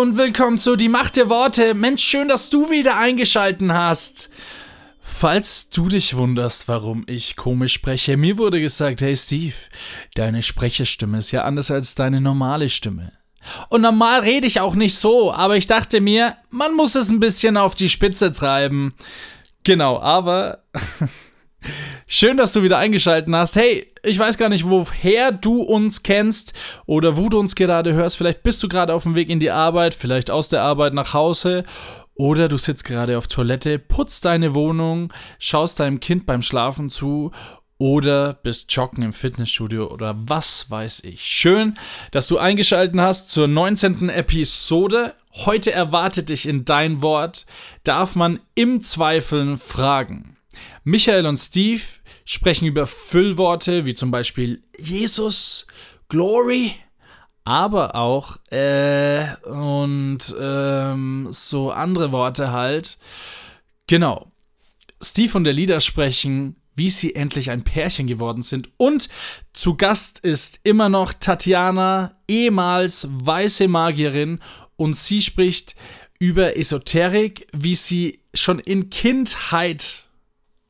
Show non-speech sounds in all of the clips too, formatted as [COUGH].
Und willkommen zu Die Macht der Worte. Mensch, schön, dass du wieder eingeschalten hast. Falls du dich wunderst, warum ich komisch spreche, mir wurde gesagt, hey Steve, deine Sprecherstimme ist ja anders als deine normale Stimme. Und normal rede ich auch nicht so, aber ich dachte mir, man muss es ein bisschen auf die Spitze treiben. Genau, aber [LAUGHS] Schön, dass du wieder eingeschaltet hast. Hey, ich weiß gar nicht, woher du uns kennst oder wo du uns gerade hörst. Vielleicht bist du gerade auf dem Weg in die Arbeit, vielleicht aus der Arbeit nach Hause oder du sitzt gerade auf Toilette, putzt deine Wohnung, schaust deinem Kind beim Schlafen zu oder bist joggen im Fitnessstudio oder was weiß ich. Schön, dass du eingeschaltet hast zur 19. Episode. Heute erwartet dich in dein Wort, darf man im Zweifeln fragen. Michael und Steve sprechen über Füllworte wie zum Beispiel Jesus, Glory, aber auch äh, und ähm, so andere Worte halt. Genau. Steve und der Lieder sprechen, wie sie endlich ein Pärchen geworden sind. Und zu Gast ist immer noch Tatjana, ehemals weiße Magierin, und sie spricht über Esoterik, wie sie schon in Kindheit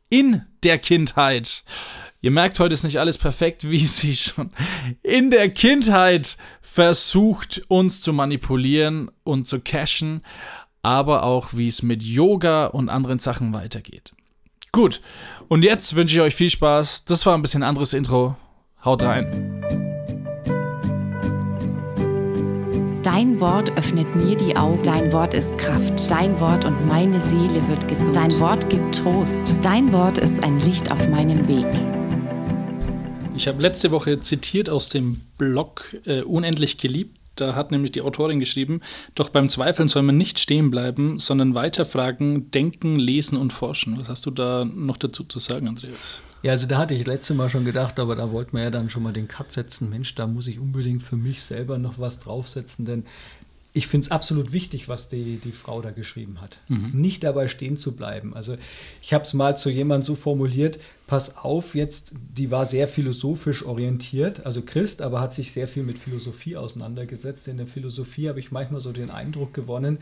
in der Kindheit. Ihr merkt, heute ist nicht alles perfekt, wie [LAUGHS] sie schon in der Kindheit versucht, uns zu manipulieren und zu cashen, aber auch, wie es mit Yoga und anderen Sachen weitergeht. Gut, und jetzt wünsche ich euch viel Spaß. Das war ein bisschen anderes Intro. Haut rein. Dein Wort öffnet mir die Augen. Dein Wort ist Kraft. Dein Wort und meine Seele wird gesund. Dein Wort gibt Trost. Dein Wort ist ein Licht auf meinem Weg. Ich habe letzte Woche zitiert aus dem Blog äh, Unendlich geliebt. Da hat nämlich die Autorin geschrieben, doch beim Zweifeln soll man nicht stehen bleiben, sondern weiterfragen, denken, lesen und forschen. Was hast du da noch dazu zu sagen, Andreas? Ja, also da hatte ich letztes Mal schon gedacht, aber da wollten wir ja dann schon mal den Cut setzen. Mensch, da muss ich unbedingt für mich selber noch was draufsetzen, denn ich finde es absolut wichtig, was die, die Frau da geschrieben hat. Mhm. Nicht dabei stehen zu bleiben. Also ich habe es mal zu jemandem so formuliert, pass auf jetzt, die war sehr philosophisch orientiert, also Christ, aber hat sich sehr viel mit Philosophie auseinandergesetzt. In der Philosophie habe ich manchmal so den Eindruck gewonnen,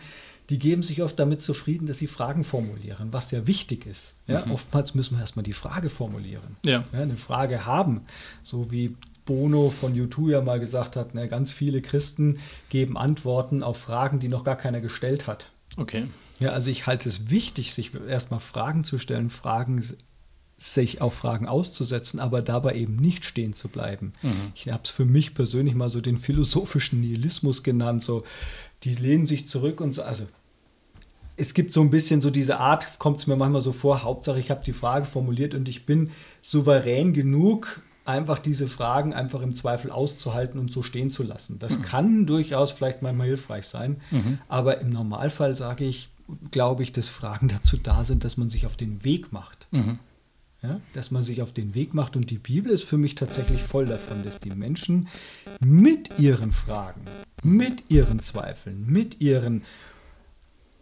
die geben sich oft damit zufrieden, dass sie Fragen formulieren, was ja wichtig ist. Ja, mhm. Oftmals müssen wir erstmal die Frage formulieren. Ja. ja. eine Frage haben, so wie Bono von U2 ja mal gesagt hat, ne, ganz viele Christen geben Antworten auf Fragen, die noch gar keiner gestellt hat. Okay. Ja, also ich halte es wichtig, sich erstmal Fragen zu stellen, Fragen sich auf Fragen auszusetzen, aber dabei eben nicht stehen zu bleiben. Mhm. Ich habe es für mich persönlich mal so den philosophischen Nihilismus genannt, so die lehnen sich zurück und so, also es gibt so ein bisschen so diese Art, kommt es mir manchmal so vor, Hauptsache ich habe die Frage formuliert und ich bin souverän genug, einfach diese Fragen einfach im Zweifel auszuhalten und so stehen zu lassen. Das mhm. kann durchaus vielleicht manchmal hilfreich sein, mhm. aber im Normalfall sage ich, glaube ich, dass Fragen dazu da sind, dass man sich auf den Weg macht. Mhm. Ja, dass man sich auf den Weg macht und die Bibel ist für mich tatsächlich voll davon, dass die Menschen mit ihren Fragen, mit ihren Zweifeln, mit ihren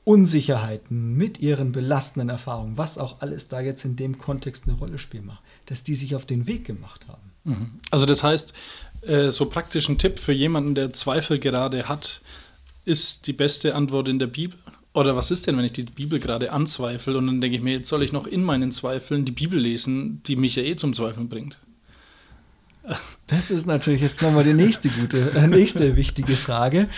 Unsicherheiten, mit ihren belastenden Erfahrungen, was auch alles da jetzt in dem Kontext eine Rolle spielt, dass die sich auf den Weg gemacht haben. Mhm. Also das heißt, äh, so praktisch ein Tipp für jemanden, der Zweifel gerade hat, ist die beste Antwort in der Bibel? Oder was ist denn, wenn ich die Bibel gerade anzweifle und dann denke ich mir, jetzt soll ich noch in meinen Zweifeln die Bibel lesen, die mich ja eh zum Zweifeln bringt? Das ist natürlich jetzt nochmal die nächste gute, [LAUGHS] äh, nächste wichtige Frage.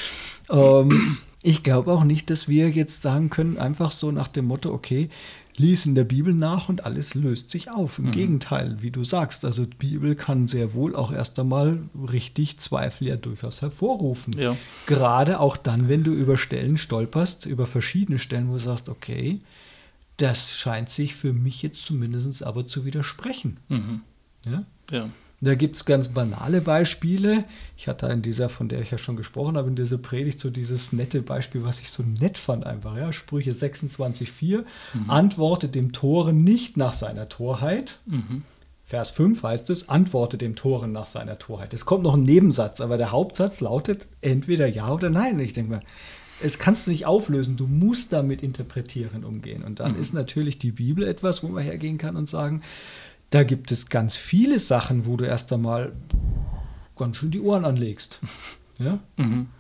Ähm, ich glaube auch nicht, dass wir jetzt sagen können, einfach so nach dem Motto, okay, lies in der Bibel nach und alles löst sich auf. Im mhm. Gegenteil, wie du sagst, also die Bibel kann sehr wohl auch erst einmal richtig Zweifel ja durchaus hervorrufen. Ja. Gerade auch dann, wenn du über Stellen stolperst, über verschiedene Stellen, wo du sagst, okay, das scheint sich für mich jetzt zumindest aber zu widersprechen. Mhm. Ja? ja. Da gibt es ganz banale Beispiele. Ich hatte in dieser, von der ich ja schon gesprochen habe, in dieser Predigt so dieses nette Beispiel, was ich so nett fand einfach. Ja? Sprüche 26,4 mhm. antwortet dem Toren nicht nach seiner Torheit. Mhm. Vers 5 heißt es, antworte dem Toren nach seiner Torheit. Es kommt noch ein Nebensatz, aber der Hauptsatz lautet entweder ja oder nein. Und ich denke mal, es kannst du nicht auflösen, du musst damit interpretieren umgehen. Und dann mhm. ist natürlich die Bibel etwas, wo man hergehen kann und sagen, da gibt es ganz viele Sachen, wo du erst einmal ganz schön die Ohren anlegst. [LAUGHS] Ja? Mhm.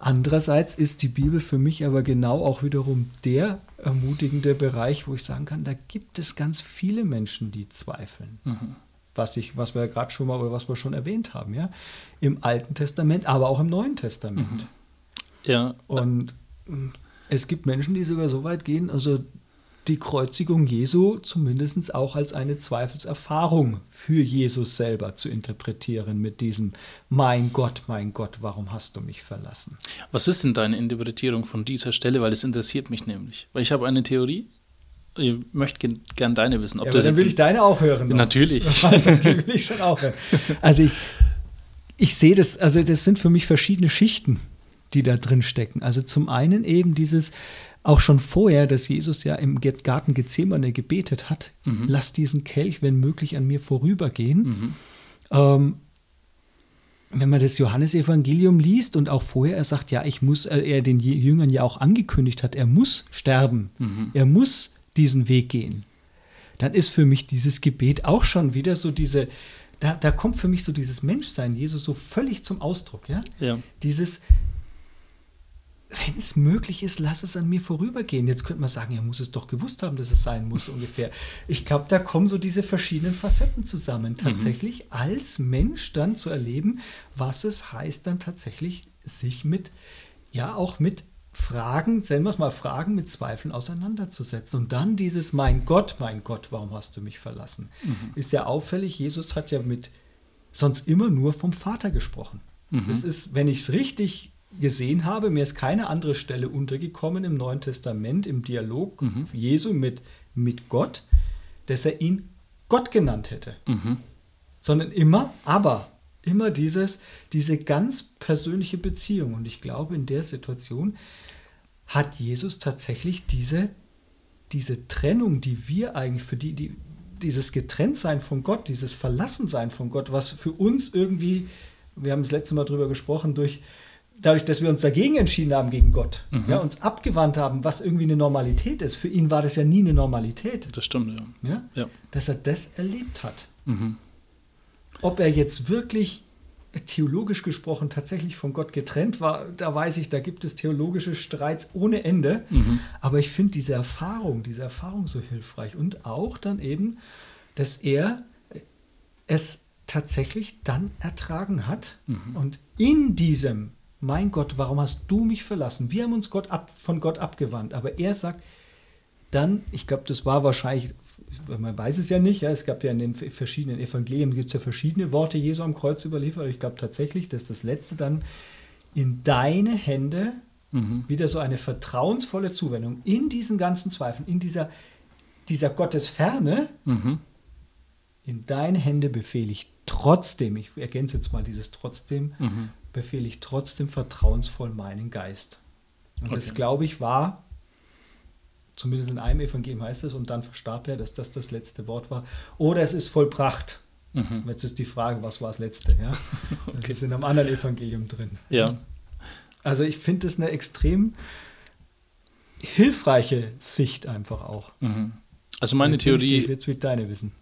Andererseits ist die Bibel für mich aber genau auch wiederum der ermutigende Bereich, wo ich sagen kann, da gibt es ganz viele Menschen, die zweifeln. Mhm. Was, ich, was wir ja gerade schon mal oder was wir schon erwähnt haben, ja. Im Alten Testament, aber auch im Neuen Testament. Mhm. Ja. Und es gibt Menschen, die sogar so weit gehen, also die Kreuzigung Jesu zumindest auch als eine Zweifelserfahrung für Jesus selber zu interpretieren mit diesem Mein Gott, mein Gott, warum hast du mich verlassen? Was ist denn deine Interpretierung von dieser Stelle? Weil es interessiert mich nämlich. Weil ich habe eine Theorie, ich möchte gern deine wissen. Ob ja, das dann will ich deine auch hören. Noch. Natürlich. [LAUGHS] Also, die will ich schon auch hören. Also ich, ich sehe das, also das sind für mich verschiedene Schichten, die da drin stecken. Also zum einen eben dieses, auch schon vorher, dass Jesus ja im Garten Gethsemane gebetet hat, mhm. lass diesen Kelch, wenn möglich, an mir vorübergehen. Mhm. Ähm, wenn man das Johannesevangelium liest und auch vorher, er sagt, ja, ich muss, äh, er den Jüngern ja auch angekündigt hat, er muss sterben, mhm. er muss diesen Weg gehen, dann ist für mich dieses Gebet auch schon wieder so diese, da, da kommt für mich so dieses Menschsein Jesus so völlig zum Ausdruck, ja? ja. Dieses, wenn es möglich ist, lass es an mir vorübergehen. Jetzt könnte man sagen, er muss es doch gewusst haben, dass es sein muss [LAUGHS] ungefähr. Ich glaube, da kommen so diese verschiedenen Facetten zusammen, tatsächlich mhm. als Mensch dann zu erleben, was es heißt, dann tatsächlich sich mit, ja, auch mit Fragen, nennen wir es mal Fragen mit Zweifeln auseinanderzusetzen. Und dann dieses, mein Gott, mein Gott, warum hast du mich verlassen? Mhm. Ist ja auffällig, Jesus hat ja mit sonst immer nur vom Vater gesprochen. Mhm. Das ist, wenn ich es richtig gesehen habe, mir ist keine andere Stelle untergekommen im Neuen Testament, im Dialog mhm. Jesu mit, mit Gott, dass er ihn Gott genannt hätte. Mhm. Sondern immer, aber immer dieses, diese ganz persönliche Beziehung. Und ich glaube, in der Situation hat Jesus tatsächlich diese, diese Trennung, die wir eigentlich für die, die, dieses Getrenntsein von Gott, dieses Verlassensein von Gott, was für uns irgendwie, wir haben das letzte Mal drüber gesprochen, durch, dadurch, dass wir uns dagegen entschieden haben gegen Gott, mhm. ja, uns abgewandt haben, was irgendwie eine Normalität ist. Für ihn war das ja nie eine Normalität. Das stimmt, ja. ja? ja. Dass er das erlebt hat. Mhm. Ob er jetzt wirklich theologisch gesprochen tatsächlich von Gott getrennt war, da weiß ich, da gibt es theologische Streits ohne Ende. Mhm. Aber ich finde diese Erfahrung, diese Erfahrung so hilfreich und auch dann eben, dass er es tatsächlich dann ertragen hat mhm. und in diesem mein Gott, warum hast du mich verlassen? Wir haben uns Gott ab, von Gott abgewandt. Aber er sagt dann, ich glaube, das war wahrscheinlich, man weiß es ja nicht, ja, es gab ja in den verschiedenen Evangelien, gibt es ja verschiedene Worte Jesu am Kreuz überliefert. Ich glaube tatsächlich, dass das letzte dann in deine Hände mhm. wieder so eine vertrauensvolle Zuwendung in diesen ganzen Zweifeln, in dieser, dieser Gottesferne, mhm. In deine Hände befehle ich trotzdem, ich ergänze jetzt mal dieses trotzdem, mhm befehle ich trotzdem vertrauensvoll meinen Geist. Und okay. das, glaube ich, war, zumindest in einem Evangelium heißt es, und dann verstarb er, dass das das letzte Wort war. Oder es ist vollbracht. Mhm. Jetzt ist die Frage, was war das letzte? Ja? [LAUGHS] okay. Das ist in einem anderen Evangelium drin. Ja. Also ich finde das eine extrem hilfreiche Sicht einfach auch. Mhm. Also meine Theorie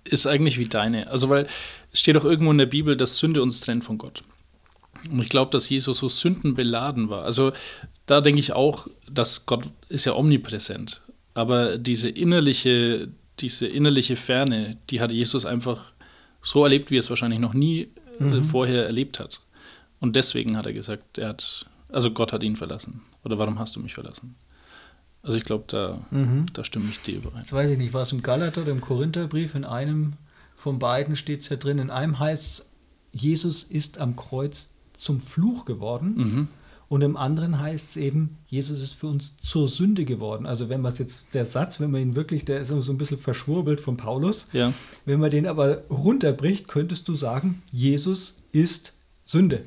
ist eigentlich wie deine. Also weil es steht auch irgendwo in der Bibel, dass Sünde uns trennt von Gott. Und ich glaube, dass Jesus so sündenbeladen war. Also da denke ich auch, dass Gott ist ja omnipräsent. Aber diese innerliche, diese innerliche Ferne, die hat Jesus einfach so erlebt, wie er es wahrscheinlich noch nie äh, mhm. vorher erlebt hat. Und deswegen hat er gesagt, er hat, also Gott hat ihn verlassen. Oder warum hast du mich verlassen? Also ich glaube, da, mhm. da stimme ich dir überein. Jetzt weiß ich nicht, war es im Galater oder im Korintherbrief? In einem von beiden steht es ja drin. In einem heißt es, Jesus ist am Kreuz zum Fluch geworden. Mhm. Und im anderen heißt es eben, Jesus ist für uns zur Sünde geworden. Also wenn man es jetzt, der Satz, wenn man ihn wirklich, der ist so ein bisschen verschwurbelt von Paulus. Ja. Wenn man den aber runterbricht, könntest du sagen, Jesus ist Sünde.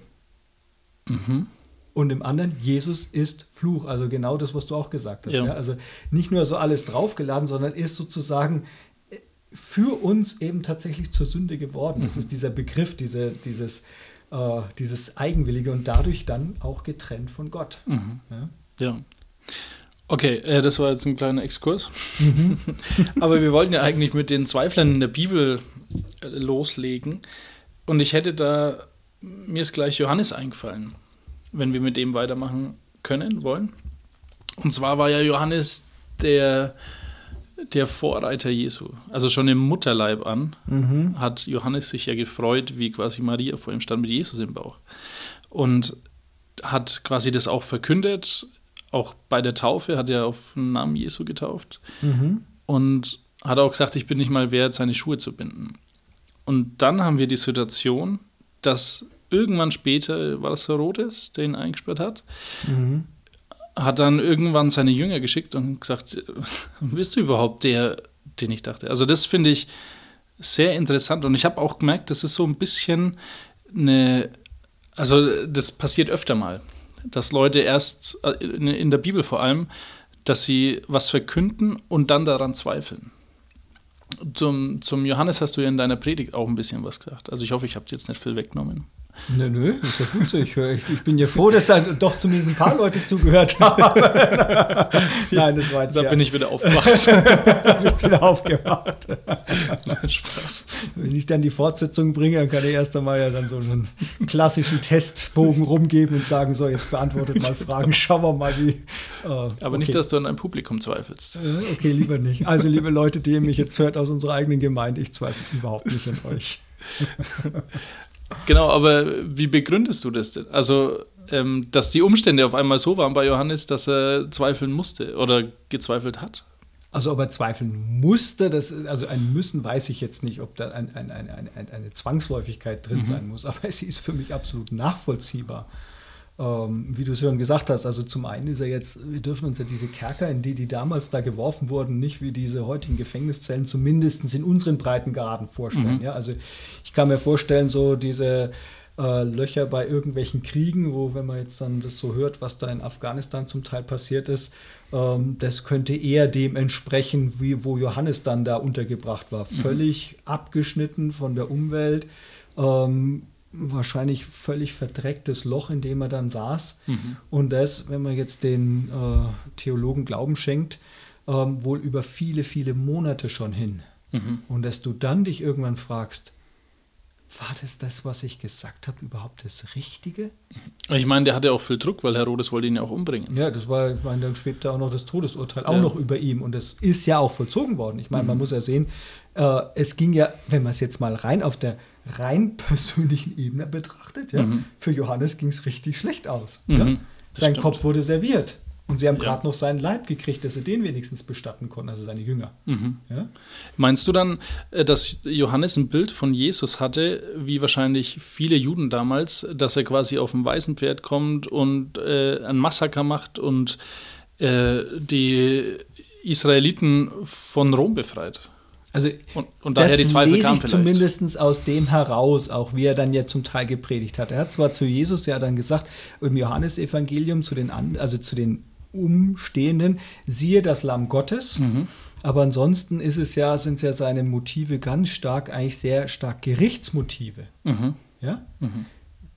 Mhm. Und im anderen, Jesus ist Fluch. Also genau das, was du auch gesagt hast. Ja. Ja. Also nicht nur so alles draufgeladen, sondern ist sozusagen äh, für uns eben tatsächlich zur Sünde geworden. Das ist dieser Begriff, diese, dieses, äh, dieses Eigenwillige und dadurch dann auch getrennt von Gott. Ja. Ja. Okay, äh, das war jetzt ein kleiner Exkurs. [LAUGHS] [LAUGHS] Aber wir wollten ja eigentlich mit den Zweiflern in der Bibel äh, loslegen. Und ich hätte da, mir ist gleich Johannes eingefallen, wenn wir mit dem weitermachen können, wollen. Und zwar war ja Johannes der, der Vorreiter Jesu. Also schon im Mutterleib an hat Johannes sich ja gefreut, wie quasi Maria vor ihm stand mit Jesus im Bauch. Und hat quasi das auch verkündet, auch bei der Taufe hat er auf den Namen Jesu getauft und hat auch gesagt, ich bin nicht mal wert, seine Schuhe zu binden. Und dann haben wir die Situation, dass irgendwann später, war das Herodes, der ihn eingesperrt hat, hat dann irgendwann seine Jünger geschickt und gesagt, [LAUGHS] bist du überhaupt der, den ich dachte? Also das finde ich sehr interessant und ich habe auch gemerkt, das ist so ein bisschen eine, also das passiert öfter mal, dass Leute erst, äh, in in der Bibel vor allem, dass sie was verkünden und dann daran zweifeln. Zum, zum Johannes hast du ja in deiner Predigt auch ein bisschen was gesagt. Also ich hoffe, ich habe dir jetzt nicht viel weggenommen. Nö, nö, ist ja gut so. Ich, ich, bin ja froh, dass da doch zumindest ein paar Leute zugehört haben. [LAUGHS] Nein, das war jetzt Da ja, bin ich wieder [LAUGHS] aufgewacht. bist wieder aufgewacht. Spaß. Wenn ich dann die Fortsetzung bringe, dann kann ich erst einmal ja dann so einen klassischen Testbogen rumgeben und sagen, so, jetzt beantwortet mal Fragen, schauen wir mal, wie. äh, Aber okay. nicht, dass du an deinem Publikum zweifelst. Äh, Okay, lieber nicht. Also, liebe Leute, die ihr mich jetzt hört aus unserer eigenen Gemeinde, ich zweifle überhaupt nicht an euch. Genau, aber wie begründest du das denn? Also, ähm, dass die Umstände auf einmal so waren bei Johannes, dass er zweifeln musste oder gezweifelt hat? Also ob er zweifeln musste, das ist, also ein Müssen weiß ich jetzt nicht, ob da ein, ein, ein, ein, ein- eine Zwangsläufigkeit drin sein muss, aber [LAUGHS] sie ist für mich absolut nachvollziehbar. Ähm, wie du es schon gesagt hast, also zum einen ist er jetzt, wir dürfen uns ja diese Kerker, in die die damals da geworfen wurden, nicht wie diese heutigen Gefängniszellen, zumindest in unseren Breitengraden vorstellen. Ja, also ich kann mir vorstellen, so diese äh, Löcher bei irgendwelchen Kriegen, wo, wenn man jetzt dann das so hört, was da in Afghanistan zum Teil passiert ist, ähm, das könnte eher dem entsprechen, wie, wo Johannes dann da untergebracht war. Völlig abgeschnitten von der Umwelt, ähm, wahrscheinlich völlig verdrecktes Loch, in dem er dann saß. Und das, wenn man jetzt den äh, Theologen Glauben schenkt, ähm, wohl über viele, viele Monate schon hin. Und dass du dann dich irgendwann fragst, war das das, was ich gesagt habe, überhaupt das Richtige? Ich meine, der hatte auch viel Druck, weil Herodes wollte ihn ja auch umbringen. Ja, das war, ich meine, dann schwebte auch noch das Todesurteil auch Ja. noch über ihm und das ist ja auch vollzogen worden. Ich meine, man muss ja sehen, äh, es ging ja, wenn man es jetzt mal rein auf der rein persönlichen Ebene betrachtet, ja, für Johannes ging es richtig schlecht aus. Mhm, Ja? Sein stimmt. Kopf wurde serviert und sie haben Ja. gerade noch seinen Leib gekriegt, dass sie den wenigstens bestatten konnten, also seine Jünger. Mhm. Ja? Meinst du dann, äh, dass Johannes ein Bild von Jesus hatte, wie wahrscheinlich viele Juden damals, dass er quasi auf dem weißen Pferd kommt und äh, ein Massaker macht und äh, die Israeliten von Rom befreit? Also Und, und daher die Zweifel lese ich vielleicht. zumindest aus dem heraus, auch wie er dann ja zum Teil gepredigt hat. Er hat zwar zu Jesus ja dann gesagt, im Johannesevangelium zu den, also zu den Umstehenden, siehe das Lamm Gottes. Mhm. Aber ansonsten ist es ja, sind es ja seine Motive ganz stark, eigentlich sehr stark Gerichtsmotive. Mhm. Ja?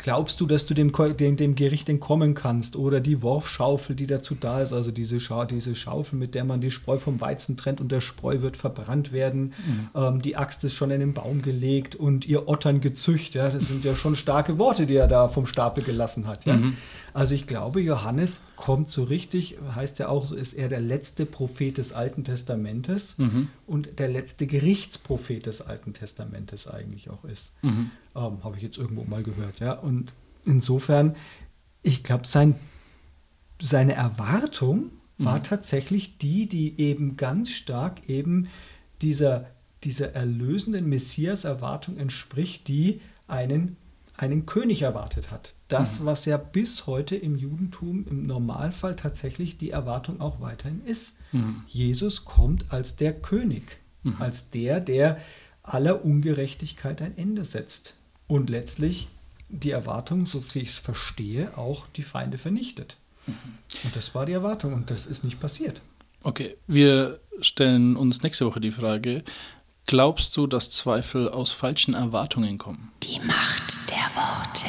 Glaubst du, dass du dem, dem, dem Gericht entkommen kannst? Oder die Worfschaufel, die dazu da ist, also diese, Scha diese Schaufel, mit der man die Spreu vom Weizen trennt und der Spreu wird verbrannt werden. Ähm, die Axt ist schon in den Baum gelegt und ihr Ottern gezücht. Ja? Das sind ja schon starke Worte, die er da vom Stapel gelassen hat. Ja? Also ich glaube, Johannes kommt so richtig, heißt ja auch, so ist er der letzte Prophet des Alten Testamentes und der letzte Gerichtsprophet des Alten Testamentes eigentlich auch ist. Ähm, Habe ich jetzt irgendwo mal gehört, ja. Und insofern, ich glaube, sein, seine Erwartung war tatsächlich die, die eben ganz stark eben dieser, dieser erlösenden Messias-Erwartung entspricht, die einen einen König erwartet hat. Das, was ja bis heute im Judentum im Normalfall tatsächlich die Erwartung auch weiterhin ist. Jesus kommt als der König, als der, der aller Ungerechtigkeit ein Ende setzt und letztlich die Erwartung, so wie ich es verstehe, auch die Feinde vernichtet. Und das war die Erwartung und das ist nicht passiert. Okay, wir stellen uns nächste Woche die Frage, glaubst du, dass Zweifel aus falschen Erwartungen kommen? Die Macht der Worte.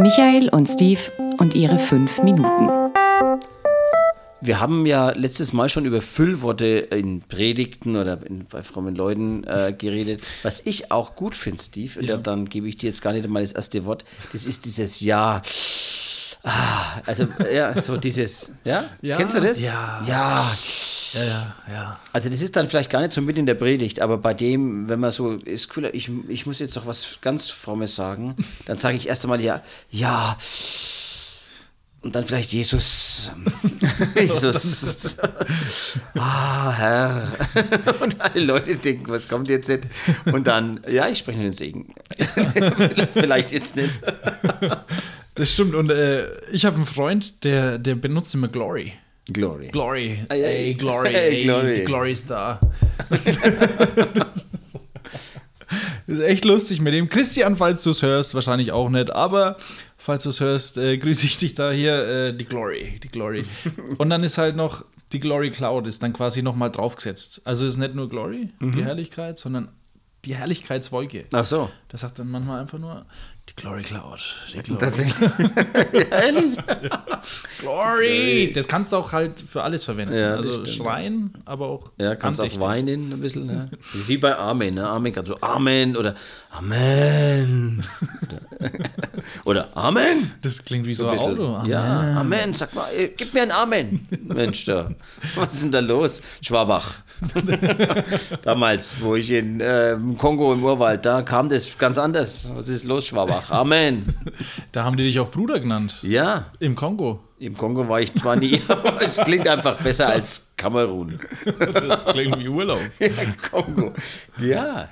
Michael und Steve und ihre fünf Minuten. Wir haben ja letztes Mal schon über Füllworte in Predigten oder in, bei frommen Leuten äh, geredet. Was ich auch gut finde, Steve, und Ja. da, dann gebe ich dir jetzt gar nicht mal das erste Wort, das ist dieses Ja. Ah, also, ja, so dieses, ja? Ja. Kennst du das? Ja. Ja. Ja, ja, ja. Also das ist dann vielleicht gar nicht so mit in der Predigt, aber bei dem, wenn man so Gefühl hat, ich, ich muss jetzt noch was ganz Frommes sagen, dann sage ich erst einmal ja, ja. Und dann vielleicht Jesus. [LAUGHS] Jesus. ah, Herr. Und alle Leute denken, was kommt jetzt? Nicht? Und dann, ja, ich spreche nur den Segen. [LAUGHS] vielleicht jetzt nicht. Das stimmt. Und äh, ich habe einen Freund, der, der benutzt immer Glory. Glory. Glory. Ey, ey. Ey, Glory. Ey, Ey, Glory. Die Glory ist da. Das [LAUGHS] ist echt lustig mit dem. Christian, falls du es hörst, wahrscheinlich auch nicht, aber falls du es hörst, äh, grüße ich dich da hier, äh, die Glory, die Glory. Und dann ist halt noch die Glory Cloud, ist dann quasi nochmal draufgesetzt. Also ist nicht nur Glory, die Herrlichkeit, sondern die Herrlichkeitswolke. Ach so. Das sagt dann manchmal einfach nur die Glory Cloud. Die Glory. Tatsächlich. [LAUGHS] Ehrlich? Glory! Das kannst du auch halt für alles verwenden. Ja, also schreien, aber auch. Ja, kannst auch weinen ein bisschen. Ne? [LAUGHS] Wie bei Amen. Ne? Amen kannst du Amen oder Amen. Oder, [LAUGHS] Amen. Das klingt wie so, ein ein bisschen. Auto. Ja, Amen. Sag mal, gib mir ein Amen. Mensch, da. Was ist denn da los? Schwabach. [LAUGHS] Damals, wo ich in äh, im Kongo im Urwald, da kam das ganz anders. Was ist los, Schwabach? Amen. Da haben die dich auch Bruder genannt. Ja, Im Kongo. im Kongo war ich zwar nie, [LAUGHS] aber es klingt einfach besser als Kamerun. Das klingt wie Urlaub. [LAUGHS] Ja, Kongo. Ja,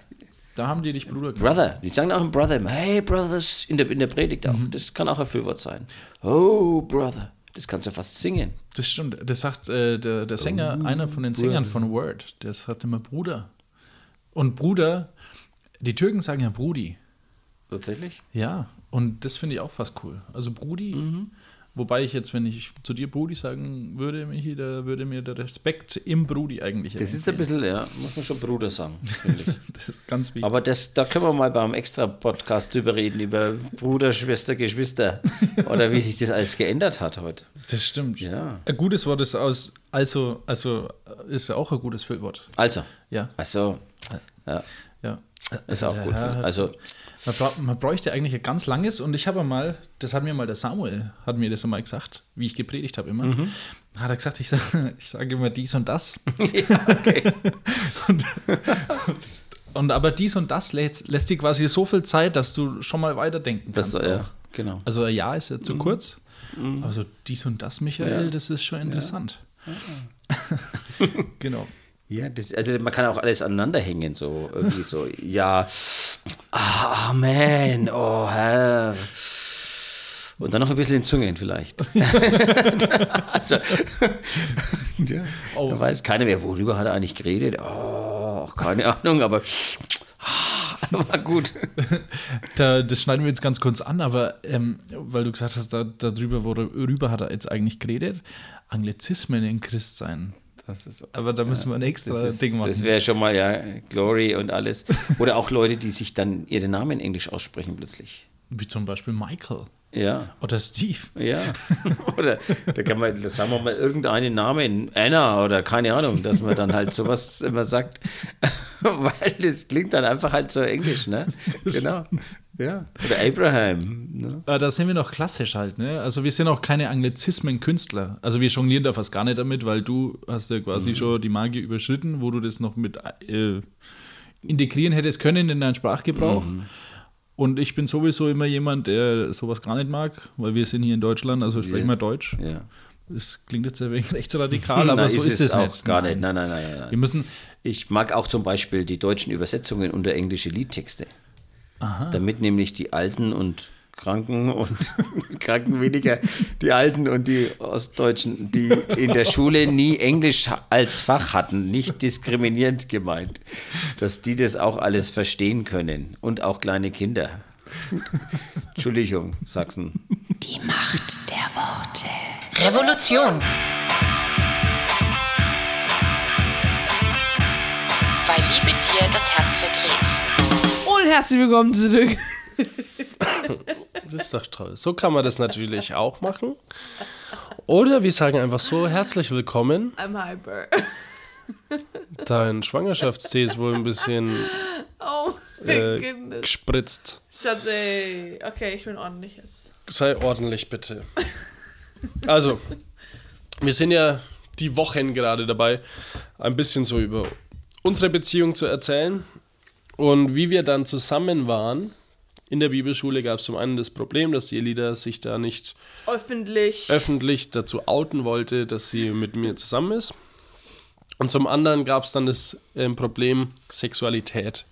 Da haben die dich Bruder genannt. Brother, die sagen auch im Brother immer, hey Brothers, in der, in der Predigt auch. Das kann auch ein Füllwort sein. Oh, Brother. Das kannst du fast singen. Das stimmt. Das sagt äh, der, der Sänger, einer von den Sängern von Word, der sagt immer Bruder. Und Bruder, die Türken sagen ja Brudi. Tatsächlich? Ja, und das finde ich auch fast cool. Also Brudi, Mhm. Wobei ich jetzt, wenn ich zu dir Brudi sagen würde, Michi, da würde mir der Respekt im Brudi eigentlich Das ist ein bisschen, ja, muss man schon Bruder sagen. [LAUGHS] Das ist ganz wichtig. Aber das, da können wir mal beim Extra-Podcast drüber reden, über Bruder, Schwester, Geschwister. [LAUGHS] Oder wie sich das alles geändert hat heute. das stimmt. Ja. Ein gutes Wort ist aus, also, also ist ja auch ein gutes Füllwort. Also, Ja, also, ja. Ist auch gut. Herr Also, Man, bra man bräuchte eigentlich ein ganz langes und ich habe mal, das hat mir mal der Samuel, hat mir das einmal gesagt, wie ich gepredigt habe immer, Mhm. hat er gesagt, ich [LAUGHS] sage ich sag immer dies und das. [LAUGHS] ja, okay. [LAUGHS] Und, und aber dies und das lässt, lässt dir quasi so viel Zeit, dass du schon mal weiterdenken Das, kannst. ja, auch. genau. Also ein Jahr ist ja zu kurz. Also dies und das, Michael, Ja. das ist schon interessant. genau. Ja, das, also man kann auch alles aneinander hängen, so irgendwie so. [LAUGHS] Ja, ah, Amen, oh Herr. Und dann noch ein bisschen in Zungen vielleicht. [LAUGHS] also, ja, Oh. da weiß keiner mehr, worüber hat er eigentlich geredet. Oh, keine Ahnung, aber ah, war gut. [LAUGHS] Da, das schneiden wir jetzt ganz kurz an, aber ähm, weil du gesagt hast, da, darüber, worüber hat er jetzt eigentlich geredet? Anglizismen in Christsein. Das ist, Aber da müssen wir ein extra das, ist, Ding machen. das wäre schon mal, ja, Glory und alles. Oder auch Leute, die sich dann ihren Namen in Englisch aussprechen plötzlich. Wie zum Beispiel Michael Ja. oder Steve. Ja, [LAUGHS] oder da kann man, sagen wir mal, irgendeinen Namen, Anna oder keine Ahnung, dass man dann halt sowas immer sagt, [LAUGHS] weil das klingt dann einfach halt so englisch, ne? Genau. Ja. Oder Abraham. Ne? Da sind wir noch klassisch halt, ne? Also wir sind auch keine Anglizismen-Künstler. Also wir jonglieren da fast gar nicht damit, weil du hast ja quasi Mhm. schon die Magie überschritten, wo du das noch mit äh, integrieren hättest können in deinen Sprachgebrauch. Mhm. Und ich bin sowieso immer jemand, der sowas gar nicht mag, weil wir sind hier in Deutschland, also sprechen wir Deutsch. Ja. Das klingt jetzt ein wenig [LAUGHS] rechtsradikal, aber Nein, so ist, es auch nicht. gar nicht. Nein, nein, nein, nein. Wir müssen, Ich mag auch zum Beispiel die deutschen Übersetzungen unter englische Liedtexte. Damit nämlich die Alten und Kranken und [LAUGHS] Kranken weniger, die Alten und die Ostdeutschen, die in der Schule nie Englisch als Fach hatten, nicht diskriminierend gemeint, dass die das auch alles verstehen können und auch kleine Kinder. Entschuldigung, Sachsen. Die Macht der Worte. Revolution. Weil Liebe dir das Herz verdreht. Und herzlich willkommen zurück. Das ist doch toll. So kann man das natürlich auch machen. Oder wir sagen einfach so: Herzlich willkommen. I'm hyper. Dein Schwangerschaftstee ist wohl ein bisschen Oh äh, gespritzt. Schatzi. Okay, ich bin ordentlich jetzt. Sei ordentlich, bitte. Also, wir sind ja die Wochen gerade dabei, ein bisschen so über unsere Beziehung zu erzählen. Und wie wir dann zusammen waren, in der Bibelschule gab es zum einen das Problem, dass die Elida sich da nicht Öffentlich. öffentlich dazu outen wollte, dass sie mit mir zusammen ist. Und zum anderen gab es dann das ähm, Problem Sexualität.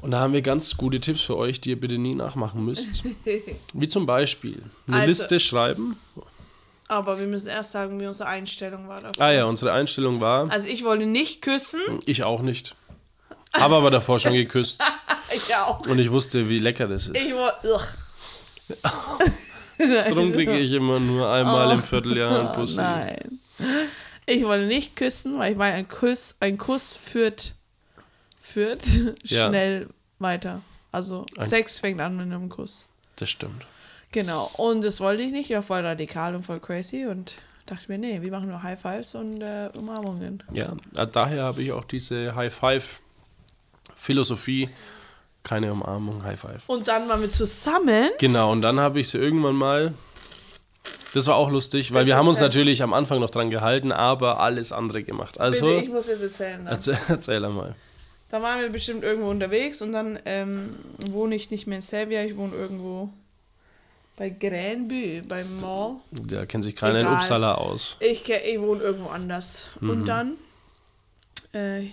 Und da haben wir ganz gute Tipps für euch, die ihr bitte nie nachmachen müsst. [LAUGHS] Wie zum Beispiel eine Also- Liste schreiben. Aber wir müssen erst sagen, wie unsere Einstellung war dafür. Ah ja, unsere Einstellung war, Also ich wollte nicht küssen. ich auch nicht. Habe aber davor schon geküsst. [LAUGHS] Ich auch. Und ich wusste, wie lecker das ist. Ich wollte. [LAUGHS] Darum kriege ich immer nur einmal im Vierteljahr einen [LAUGHS] Pussy. Oh, Nein. Ich wollte nicht küssen, weil ich meine, ein Kuss, ein Kuss führt, führt Ja. schnell weiter. Also Sex fängt an mit einem Kuss. Das stimmt. Genau. Und das wollte ich nicht. Ich war voll radikal und voll crazy und dachte mir, nee, wir machen nur High Fives und äh, Umarmungen. Ja, daher habe ich auch diese High-Five-Philosophie. Keine Umarmung, High-Five. Und dann waren wir zusammen. Genau, und dann habe ich sie irgendwann mal. Das war auch lustig, weil wir haben uns natürlich am Anfang noch dran gehalten, aber alles andere gemacht. Also, Bitte, ich muss jetzt erzählen. Dann. erzähl, [LAUGHS] erzähl einmal. Da waren wir bestimmt irgendwo unterwegs und dann ähm, wohne ich nicht mehr in Selvia, ich wohne irgendwo bei Gränby, beim Mall. Da kennt sich keiner in Egal. Uppsala aus. Ich, ich wohne irgendwo anders. Mhm. Und dann äh,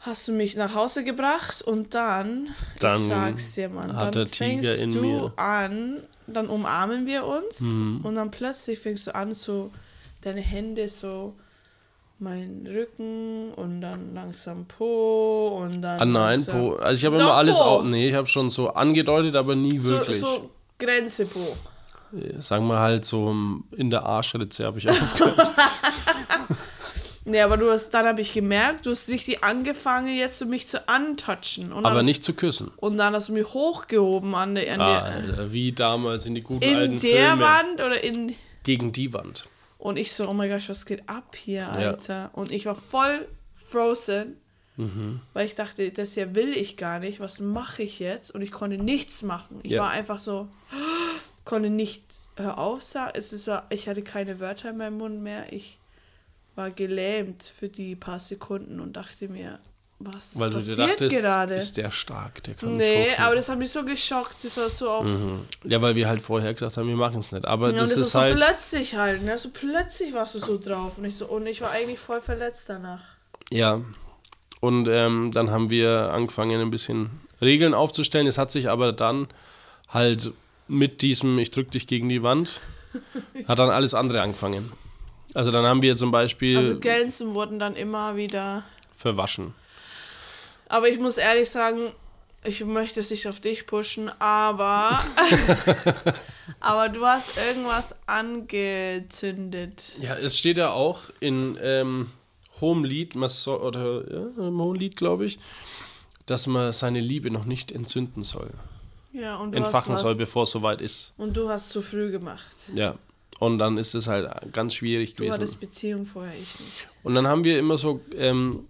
hast du mich nach Hause gebracht und dann, Dann ich sag's dir, Mann, dann fängst du mir. Mhm. an, dann umarmen wir uns und dann plötzlich fängst du an, so deine Hände so mein Rücken und dann langsam Po und dann Ah nein, Po. Also ich habe immer alles Po. auch. Nee, ich habe schon so angedeutet, aber nie so, wirklich. so Grenze Po. Sagen wir halt so in der Arschritze habe ich aufgehört. [LAUGHS] Nee, aber du hast, dann habe ich gemerkt, du hast richtig angefangen, jetzt mich zu antatschen. Aber nicht zu küssen. Und dann hast du mich hochgehoben an der, an der Alter, wie damals in die guten in alten der Filme. Wand oder in. Gegen die Wand. Und ich so, oh mein Gott, was geht ab hier, Alter? Und ich war voll frozen, Mhm. weil ich dachte, das hier will ich gar nicht. Was mache ich jetzt? Und ich konnte nichts machen. Ich Ja. war einfach so, [GASPS] konnte nicht, hör auf, sag, es ist, so, ich hatte keine Wörter in meinem Mund mehr. Ich war gelähmt für die paar Sekunden und dachte mir, was Weil du dir passiert dachtest, gerade? ist der stark, der kann Nee, aber das hat mich so geschockt. Das war so auf. Ja, weil wir halt vorher gesagt haben, wir machen es nicht. Aber Ja, das und das ist so halt. plötzlich halt, ne? So plötzlich warst du so drauf. Und ich so, und ich war eigentlich voll verletzt danach. Ja. Und ähm, dann haben wir angefangen, ein bisschen Regeln aufzustellen. Es hat sich aber dann halt mit diesem Ich drück dich gegen die Wand, hat dann alles andere angefangen. Also dann haben wir zum Beispiel Also Grenzen wurden dann immer wieder. verwaschen. Aber ich muss ehrlich sagen, ich möchte es nicht auf dich pushen, aber. [LAUGHS] aber du hast irgendwas angezündet. Ja, es steht ja auch in ähm, hohem Lied, man soll, oder ja, im hohen Lied, glaube ich, dass man seine Liebe noch nicht entzünden soll, Ja, und du entfachen hast soll, bevor es soweit ist. Und du hast zu früh gemacht. Ja. Und dann ist es halt ganz schwierig Du gewesen. hattest Beziehung vorher, ich nicht. Und dann haben wir immer so, ähm,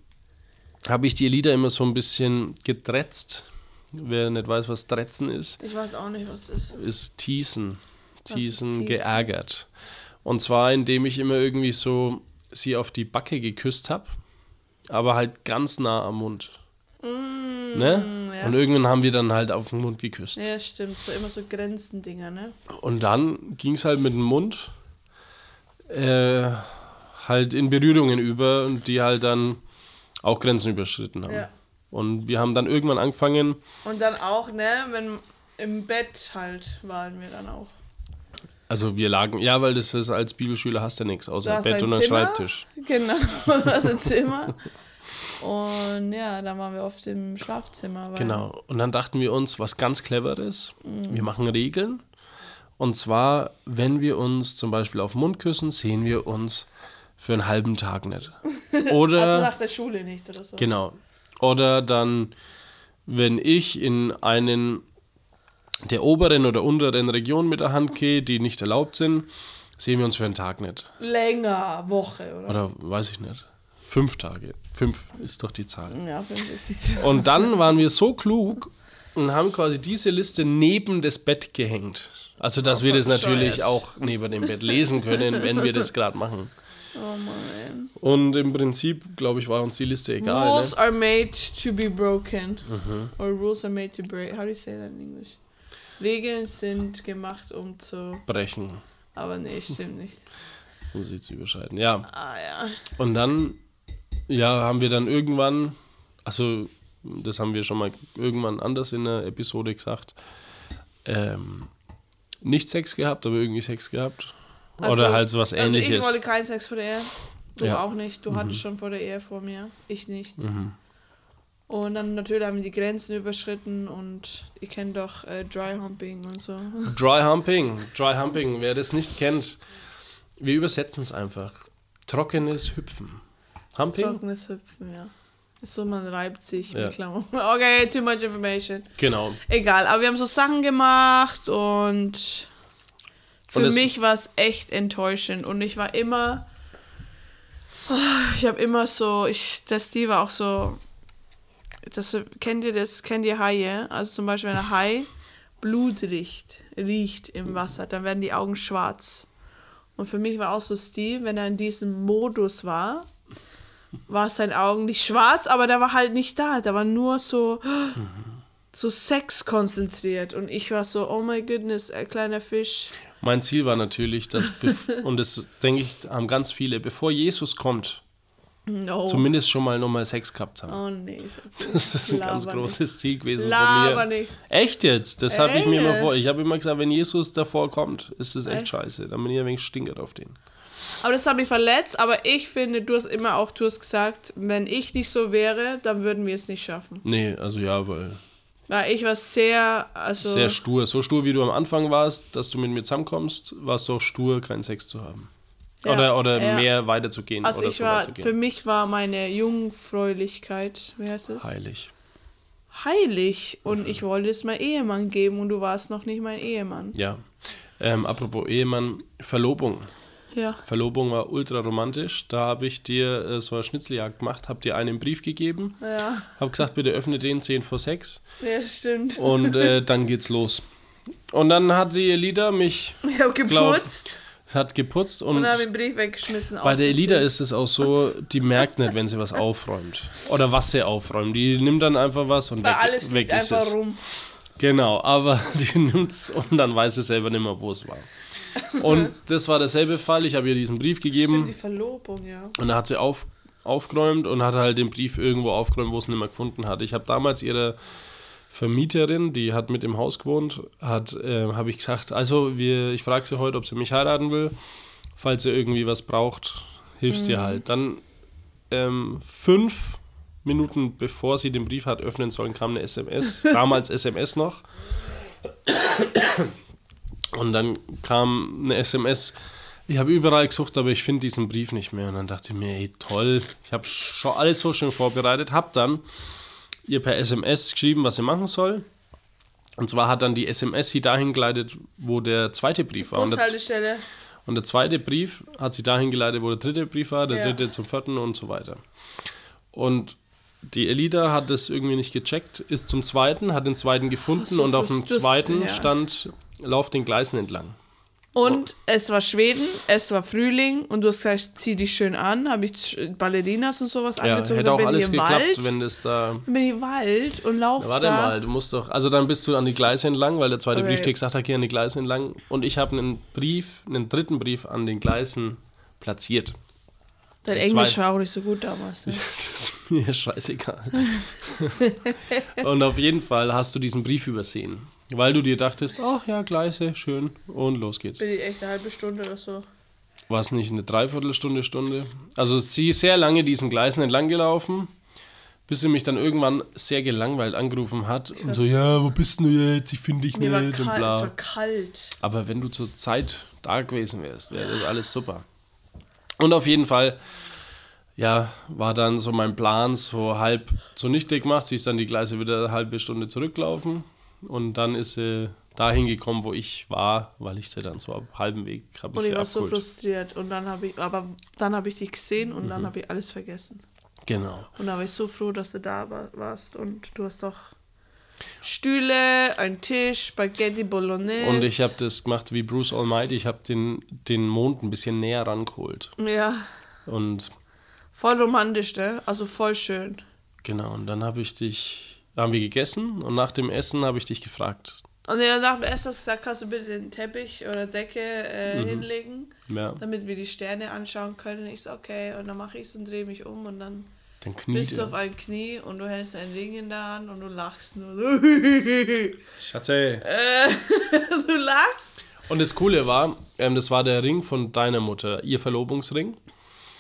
habe ich die Lieder immer so ein bisschen getretzt. Wer nicht weiß, was Tretzen ist, Ich weiß auch nicht, was das ist. ist Teasen, Teasen? geärgert. Und zwar, indem ich immer irgendwie so sie auf die Backe geküsst habe, aber halt ganz nah am Mund. Ne? Mm, ja. Und irgendwann haben wir dann halt auf den Mund geküsst. Ja, stimmt. So immer so Grenzendinger, ne? Und dann ging es halt mit dem Mund äh, halt in Berührungen über und die halt dann auch Grenzen überschritten haben. Ja. Und wir haben dann irgendwann angefangen, Und dann auch, ne, wenn im Bett halt waren wir dann auch. also wir lagen, ja, weil das ist als Bibelschüler hast du ja nichts außer Bett und ein Zimmer. Schreibtisch. Genau, [LAUGHS] ein Zimmer. Und ja, dann waren wir oft im Schlafzimmer. Genau. Und dann dachten wir uns, was ganz cleveres, Mhm. wir machen Regeln. Und zwar, wenn wir uns zum Beispiel auf den Mund küssen, sehen wir uns für einen halben Tag nicht. [LAUGHS] Oder Also nach der Schule nicht oder so. Genau. Oder dann, wenn ich in einen der oberen oder unteren Regionen mit der Hand gehe, die nicht erlaubt sind, sehen wir uns für einen Tag nicht. Länger, Woche, oder? Oder weiß ich nicht. Fünf Tage. Fünf ist doch die Zahl. Ja, fünf ist die Und dann waren wir so klug und haben quasi diese Liste neben das Bett gehängt. Also, dass wir das natürlich bescheuert. auch neben dem Bett lesen können, wenn wir das gerade machen. Oh Mann. Und im Prinzip, glaube ich, war uns die Liste egal. Rules Ne? are made to be broken. Mhm. Or rules are made to break. How do you say that in English? Regeln sind gemacht, um zu. Brechen. Aber nee, stimmt nicht. Um sie zu überschreiten. Ja, Ah ja. Und dann, ja, haben wir dann irgendwann, also das haben wir schon mal irgendwann anders in der Episode gesagt, ähm, nicht Sex gehabt, aber irgendwie Sex gehabt. Oder Also- halt so was Also ich ähnliches. wollte keinen Sex vor der Ehe. Du Ja. Mhm. auch nicht. Du hattest schon vor der Ehe vor mir. Ich nicht. Und dann natürlich haben wir die Grenzen überschritten und ihr kennt doch äh, Dry Humping und so. [LAUGHS] Dry Humping, Dry Humping, wer das nicht kennt, wir übersetzen es einfach. Trockenes Hüpfen. Humping? Trockenes Hüpfen, ja. So, man reibt sich Ja. mit Klamotten. [LAUGHS] Okay, too much information. Genau. Egal, aber wir haben so Sachen gemacht und für Und mich war es echt enttäuschend und ich war immer, ich habe immer so, ich, der Steve war auch so, das, kennt ihr das, kennt ihr Haie? Also zum Beispiel, wenn ein Hai Blut riecht, riecht im Wasser, dann werden die Augen schwarz. Und für mich war auch so Steve, wenn er in diesem Modus war, war seine Augen nicht schwarz, aber der war halt nicht da. Der war nur so, so Sex konzentriert. Und ich war so, oh my goodness, ein kleiner Fisch. Mein Ziel war natürlich, dass, [LAUGHS] und das denke ich, haben ganz viele, bevor Jesus kommt, No. zumindest schon mal nochmal Sex gehabt haben. Oh nee. Das ist ein ganz großes Ziel gewesen Laber von mir. nicht. Echt jetzt? Das habe ich mir immer Ey. vor. Ich habe immer gesagt, wenn Jesus davor kommt, ist das echt Ey. scheiße. Dann bin ich ein wenig stinkert auf den. Aber das hat mich verletzt. Aber ich finde, du hast immer auch, du hast gesagt, wenn ich nicht so wäre, dann würden wir es nicht schaffen. Nee, also ja, weil Weil ich war sehr, also. sehr stur. So stur, wie du am Anfang warst, dass du mit mir zusammenkommst, warst du auch stur, keinen Sex zu haben. Ja, oder oder ja. mehr weiterzugehen. Also oder ich so war, für mich war meine Jungfräulichkeit, wie heißt es? Heilig. Heilig. Mhm. Und ich wollte es meinem Ehemann geben und du warst noch nicht mein Ehemann. Ja. Ähm, apropos Ehemann, Verlobung. Ja. Verlobung war ultra romantisch. Da habe ich dir äh, so eine Schnitzeljagd gemacht, habe dir einen Brief gegeben, Ja, habe gesagt, bitte öffne den 10 vor 6 ja stimmt. und äh, [LAUGHS] dann geht's los. Und dann hat die Elida mich Ich habe glaub- geputzt hat geputzt und und habe den Brief weggeschmissen. bei der Elida ist es auch so, die merkt nicht, wenn sie was aufräumt oder was sie aufräumt. Die nimmt dann einfach was und Weil weg, alles weg ist einfach es. rum. Genau, aber [LAUGHS] die nimmt's und dann weiß sie selber nicht mehr, wo es war. [LAUGHS] Und das war derselbe Fall. Ich habe ihr diesen Brief Stimmt, gegeben die Verlobung, ja. und dann hat sie auf, aufgeräumt und hat halt den Brief irgendwo aufgeräumt, wo sie nicht mehr gefunden hat. Ich habe damals ihre Vermieterin, die hat mit im Haus gewohnt, hat, äh, habe ich gesagt, also wir, ich frage sie heute, ob sie mich heiraten will. Falls sie irgendwie was braucht, hilft sie halt. Dann ähm, fünf Minuten bevor sie den Brief hat öffnen sollen, kam eine SMS, [LAUGHS] damals SMS noch. Und dann kam eine SMS, ich habe überall gesucht, aber ich finde diesen Brief nicht mehr. Und dann dachte ich mir, ey, toll, ich habe schon alles so schön vorbereitet, habe dann ihr per SMS geschrieben, was sie machen soll. Und zwar hat dann die SMS sie dahin geleitet, wo der zweite Brief war. Und der, und der zweite Brief hat sie dahin geleitet, wo der dritte Brief war, der Ja. dritte zum vierten und so weiter. Und die Elida hat das irgendwie nicht gecheckt, ist zum zweiten, hat den zweiten gefunden so und auf dem zweiten ja. stand, lauf den Gleisen entlang. Und es war Schweden, es war Frühling und du hast gesagt, zieh dich schön an, habe ich Ballerinas und sowas Ja, angezogen. hätte auch alles geklappt, Wald, wenn das da. bin ich Wald und lauf Warte da. mal, du musst doch. Also dann bist du an die Gleise entlang, weil der zweite Okay. Gesagt hat, geh an die Gleise entlang. Und ich habe einen Brief, einen dritten Brief an den Gleisen platziert. Dein Englisch war auch nicht so gut damals. Ne? [LAUGHS] Das ist mir scheißegal. [LAUGHS] und auf jeden Fall hast du diesen Brief übersehen. Weil du dir dachtest, ach ja, Gleise, schön, und los geht's. Bin ich echt eine halbe Stunde oder so. War es nicht eine Dreiviertelstunde, Stunde? Also sie ist sehr lange diesen Gleisen entlang gelaufen, bis sie mich dann irgendwann sehr gelangweilt angerufen hat und so, ja, wo bist du jetzt? Ich finde dich Mir nicht und kalt, es bla. war kalt. Aber wenn du zur Zeit da gewesen wärst, wäre das alles super. Und auf jeden Fall, ja, war dann so mein Plan so halb zunichte gemacht. Sie ist dann die Gleise wieder eine halbe Stunde zurückgelaufen und dann ist sie dahin gekommen, wo ich war, weil ich sie dann so ab halbem Weg habe ich Und ich war so abgeholt. frustriert. Und dann habe ich, aber dann habe ich dich gesehen und Mhm. dann habe ich alles vergessen. Genau. Und da war ich so froh, dass du da war, warst und du hast doch Stühle, einen Tisch, Spaghetti Bolognese. Und ich habe das gemacht wie Bruce Almighty. Ich habe den, den Mond ein bisschen näher rangeholt. Ja, Und voll romantisch, ne? Also voll schön. genau, und dann habe ich dich, haben wir gegessen und nach dem Essen habe ich dich gefragt. Und ja, nach dem Essen hast du gesagt, kannst du bitte den Teppich oder Decke äh, Mhm. hinlegen, Ja, damit wir die Sterne anschauen können. Ich so, okay. Und dann mache ich es und drehe mich um und dann dann bist du auf ein Knie und du hältst ein Ring in der Hand und du lachst nur so. [LAUGHS] Schatze. [LAUGHS] du lachst. Und das Coole war, ähm, das war der Ring von deiner Mutter, ihr Verlobungsring.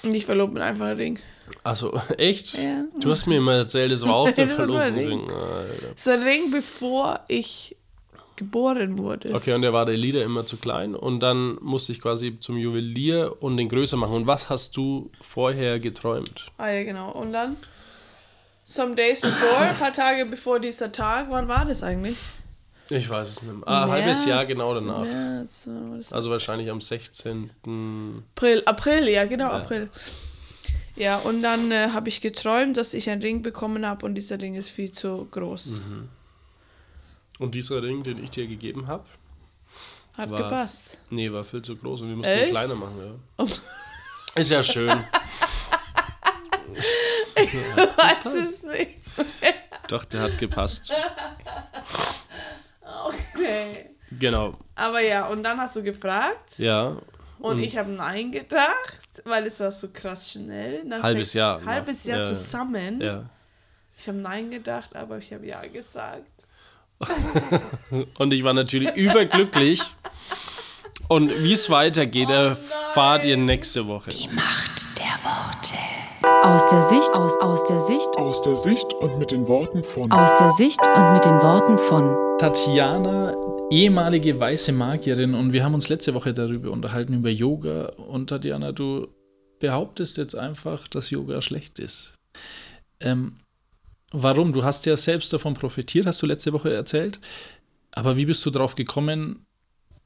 Und ich verlobe mit einfach einen Ring. Also, [LAUGHS] echt? Ja. Du hast mir immer erzählt, das war auch [LAUGHS] der Das Verlobungsring. Alter. So ein Ring, bevor ich geboren wurde. Okay, und der war der Lieder immer zu klein. Und dann musste ich quasi zum Juwelier und den größer machen. Und was hast du vorher geträumt? Ah ja, genau. Und dann, some days before, ein [COUGHS] paar Tage bevor dieser Tag, wann war das eigentlich? Ich weiß es nicht. Ah, ein halbes Jahr genau danach. März? Also wahrscheinlich am 16. April, April, ja, genau, Ja. April. Ja, und dann äh, habe ich geträumt, dass ich einen Ring bekommen habe und dieser Ring ist viel zu groß. Mhm. Und dieser Ring, den ich dir gegeben habe, Hat War- gepasst. nee, war viel zu groß und wir mussten ihn Echt? kleiner machen. Ja. Oh. Ist ja schön. [LAUGHS] Weiß es nicht. Doch, der hat gepasst. [LAUGHS] Okay. Genau. Aber ja, und dann hast du gefragt Ja. und ich habe Nein gedacht, weil es war so krass schnell. Nach Halbes Jahr, Halbes ne? Jahr Ja. zusammen. Ja. Ich habe Nein gedacht, aber ich habe Ja gesagt. [LAUGHS] Und ich war natürlich überglücklich. Und wie es weitergeht, Oh erfahrt ihr nächste Woche. Macht der Worte. Aus der Sicht, aus, aus der Sicht, Aus der Sicht und mit den Worten von aus der Sicht und mit den Worten von Tatjana, ehemalige weiße Magierin, und wir haben uns letzte Woche darüber unterhalten, über Yoga. Und Tatjana, du behauptest jetzt einfach, dass Yoga schlecht ist. Ähm, warum? Du hast ja selbst davon profitiert, hast du letzte Woche erzählt. Aber wie bist du drauf gekommen?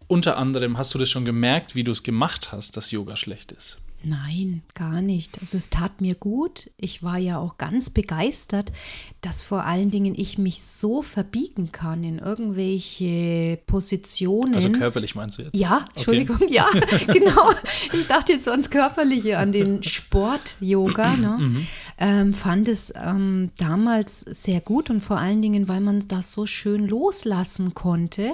Unter anderem hast du das schon gemerkt, wie du es gemacht hast, dass Yoga schlecht ist. Nein, gar nicht. Also es tat mir gut. Ich war ja auch ganz begeistert, dass vor allen Dingen ich mich so verbiegen kann in irgendwelche Positionen. Also körperlich meinst du jetzt? Ja, Entschuldigung, ja, [LAUGHS] genau. Ich dachte jetzt ans Körperliche, an den Sport-Yoga. Ne? Ähm, fand es ähm, damals sehr gut und vor allen Dingen, weil man das so schön loslassen konnte.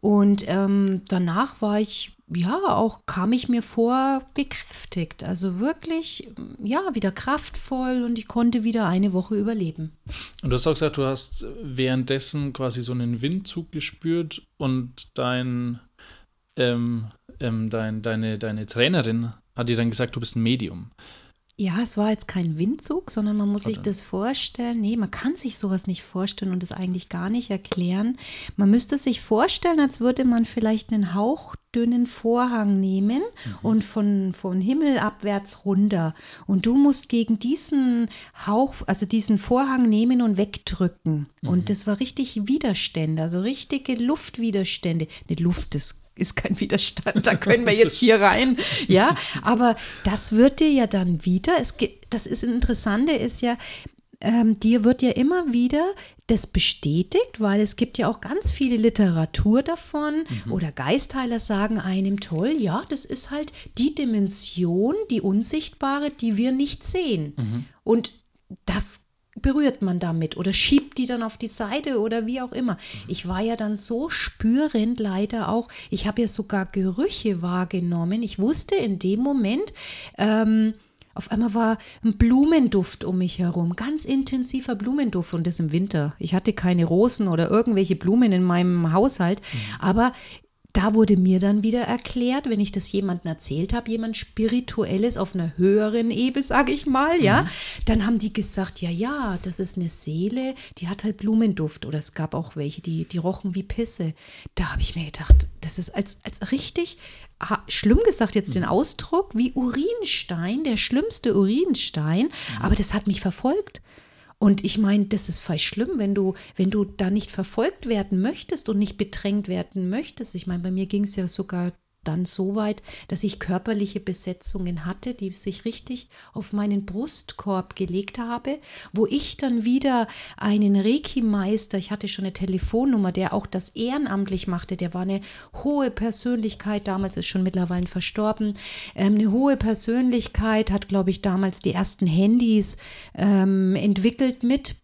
Und ähm, danach war ich, ja, auch kam ich mir vor bekräftigt. Also wirklich, ja, wieder kraftvoll und ich konnte wieder eine Woche überleben. Und du hast auch gesagt, du hast währenddessen quasi so einen Windzug gespürt und dein, ähm, ähm, dein, deine, deine Trainerin hat dir dann gesagt, du bist ein Medium. Ja, es war jetzt kein Windzug, sondern man muss sich Warte. das vorstellen. Nee, man kann sich sowas nicht vorstellen und das eigentlich gar nicht erklären. Man müsste sich vorstellen, als würde man vielleicht einen hauchdünnen Vorhang nehmen und von, von Himmel abwärts runter. Und du musst gegen diesen Hauch, also diesen Vorhang nehmen und wegdrücken. Und das war richtig Widerstände, also richtige Luftwiderstände. Nicht Luft, das ist kein Widerstand, da können wir jetzt hier rein. Ja, aber das wird dir ja dann wieder, es, das ist Interessante, ist ja, ähm, dir wird ja immer wieder das bestätigt, weil es gibt ja auch ganz viele Literatur davon oder Geistheiler sagen einem toll, ja, das ist halt die Dimension, die unsichtbare, die wir nicht sehen. Und das berührt man damit oder schiebt die dann auf die Seite oder wie auch immer. Ich war ja dann so spürend leider auch, ich habe ja sogar Gerüche wahrgenommen. Ich wusste in dem Moment, ähm, auf einmal war ein Blumenduft um mich herum, ganz intensiver Blumenduft und das im Winter. Ich hatte keine Rosen oder irgendwelche Blumen in meinem Haushalt, aber da wurde mir dann wieder erklärt, wenn ich das jemandem erzählt habe, jemand Spirituelles auf einer höheren Ebene, sage ich mal, ja, dann haben die gesagt, ja, ja, das ist eine Seele, die hat halt Blumenduft. Oder es gab auch welche, die, die rochen wie Pisse. Da habe ich mir gedacht, das ist als, als richtig, schlimm gesagt jetzt den Ausdruck, wie Urinstein, der schlimmste Urinstein, aber das hat mich verfolgt. Und ich meine, das ist voll schlimm, wenn du, wenn du da nicht verfolgt werden möchtest und nicht bedrängt werden möchtest. Ich meine, bei mir ging es ja sogar dann so weit, dass ich körperliche Besetzungen hatte, die sich richtig auf meinen Brustkorb gelegt habe, wo ich dann wieder einen Reiki-Meister, ich hatte schon eine Telefonnummer, der auch das ehrenamtlich machte, der war eine hohe Persönlichkeit, damals ist schon mittlerweile verstorben, ähm, eine hohe Persönlichkeit, hat, glaube ich, damals die ersten Handys ähm, entwickelt mit